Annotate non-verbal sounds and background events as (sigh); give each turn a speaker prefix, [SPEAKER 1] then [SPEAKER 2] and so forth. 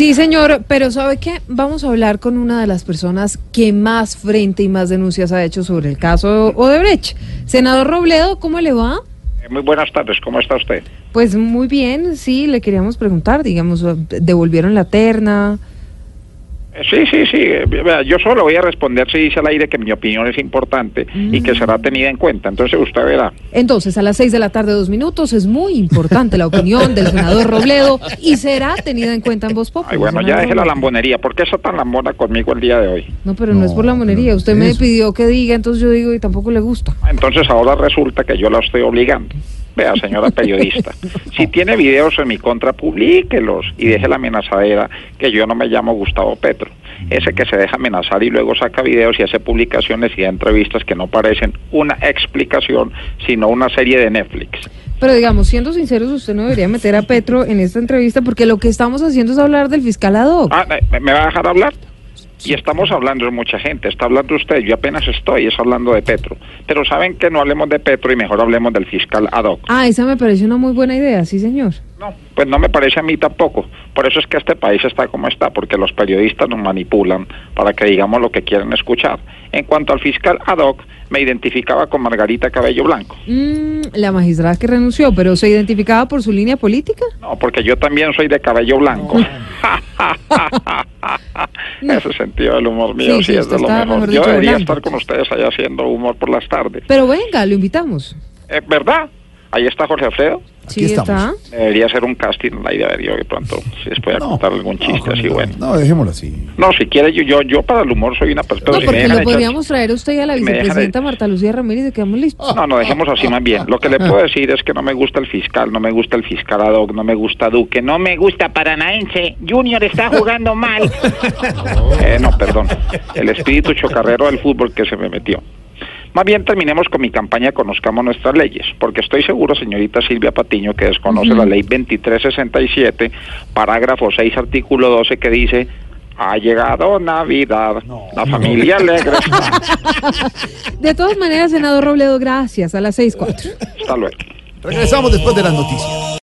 [SPEAKER 1] Sí, señor, pero ¿sabe qué? Vamos a hablar con una de las personas que más frente y más denuncias ha hecho sobre el caso Odebrecht. Senador Robledo, ¿cómo le va?
[SPEAKER 2] Eh, Muy buenas tardes, ¿cómo está usted?
[SPEAKER 1] Pues muy bien, sí, le queríamos preguntar, digamos, devolvieron la terna.
[SPEAKER 2] Eh, Sí, sí, sí, eh, yo solo voy a responder si dice al aire que mi opinión es importante y que será tenida en cuenta, entonces usted verá.
[SPEAKER 1] Entonces, a las seis de la tarde, dos minutos, es muy importante la opinión del senador Robledo y será tenida en cuenta en voz Populi.
[SPEAKER 2] Ay, bueno, ya deje la lambonería, ¿por qué está tan lambona conmigo el día de hoy?
[SPEAKER 1] No, pero no, es por la monería. Usted me pidió que diga, entonces yo digo y tampoco le gusta.
[SPEAKER 2] Entonces ahora resulta que yo la estoy obligando. Vea, señora periodista, si tiene videos en mi contra, publíquelos y deje la amenazadera que yo no me llamo Gustavo Petro. Ese que se deja amenazar y luego saca videos y hace publicaciones y da entrevistas que no parecen una explicación, sino una serie de Netflix.
[SPEAKER 1] Pero digamos, siendo sinceros, usted no debería meter a Petro en esta entrevista porque lo que estamos haciendo es hablar del fiscal ad hoc.
[SPEAKER 2] Ah, ¿me- ¿me va a dejar hablar? Y estamos hablando de mucha gente, está hablando usted, yo apenas estoy, es hablando de Petro. Pero saben que no hablemos de Petro y mejor hablemos del fiscal ad hoc.
[SPEAKER 1] Ah, esa me parece una muy buena idea, sí, señor.
[SPEAKER 2] No, pues no me parece a mí tampoco. Por eso es que este país está como está, porque los periodistas nos manipulan para que digamos lo que quieren escuchar. En cuanto al fiscal ad hoc, me identificaba con Margarita Cabello Blanco.
[SPEAKER 1] Mm, la magistrada que renunció, pero se identificaba por su línea política.
[SPEAKER 2] No, porque yo también soy de cabello blanco. (laughs) (laughs) Ese sentido del humor mío
[SPEAKER 1] Sí,
[SPEAKER 2] sí, es de lo mejor. Yo debería estar con ustedes allá haciendo humor por las tardes.
[SPEAKER 1] Pero venga, lo invitamos.
[SPEAKER 2] Eh, ¿Verdad? Ahí está Jorge Alfredo.
[SPEAKER 1] Sí, está.
[SPEAKER 2] Debería hacer un casting al aire de de pronto, si les puede contar algún chiste así bueno.
[SPEAKER 3] No, dejémoslo así.
[SPEAKER 2] No, si quiere, yo, yo, yo para el humor soy una persona...
[SPEAKER 1] No,
[SPEAKER 2] si
[SPEAKER 1] porque lo
[SPEAKER 2] echar-
[SPEAKER 1] podríamos traer a usted y a la
[SPEAKER 2] si
[SPEAKER 1] vicepresidenta
[SPEAKER 2] echar-
[SPEAKER 1] Marta Lucía Ramírez y quedamos listos.
[SPEAKER 2] No, no, dejemos así más bien. Lo que le puedo decir es que no me gusta el fiscal, no me gusta el fiscal ad hoc, no me gusta Duque, no me gusta Paranaense. Junior está jugando mal. (laughs) Eh, no, perdón. El espíritu chocarrero del fútbol que se me metió. Más bien terminemos con mi campaña Conozcamos nuestras leyes, porque estoy seguro, señorita Silvia Patiño, que desconoce la ley 2367, parágrafo 6, artículo 12, que dice, ha llegado Navidad, la familia alegre. (laughs)
[SPEAKER 1] De todas maneras, senador Robledo, gracias. A las seis cuatro.
[SPEAKER 2] Hasta luego.
[SPEAKER 3] Regresamos después de las noticias.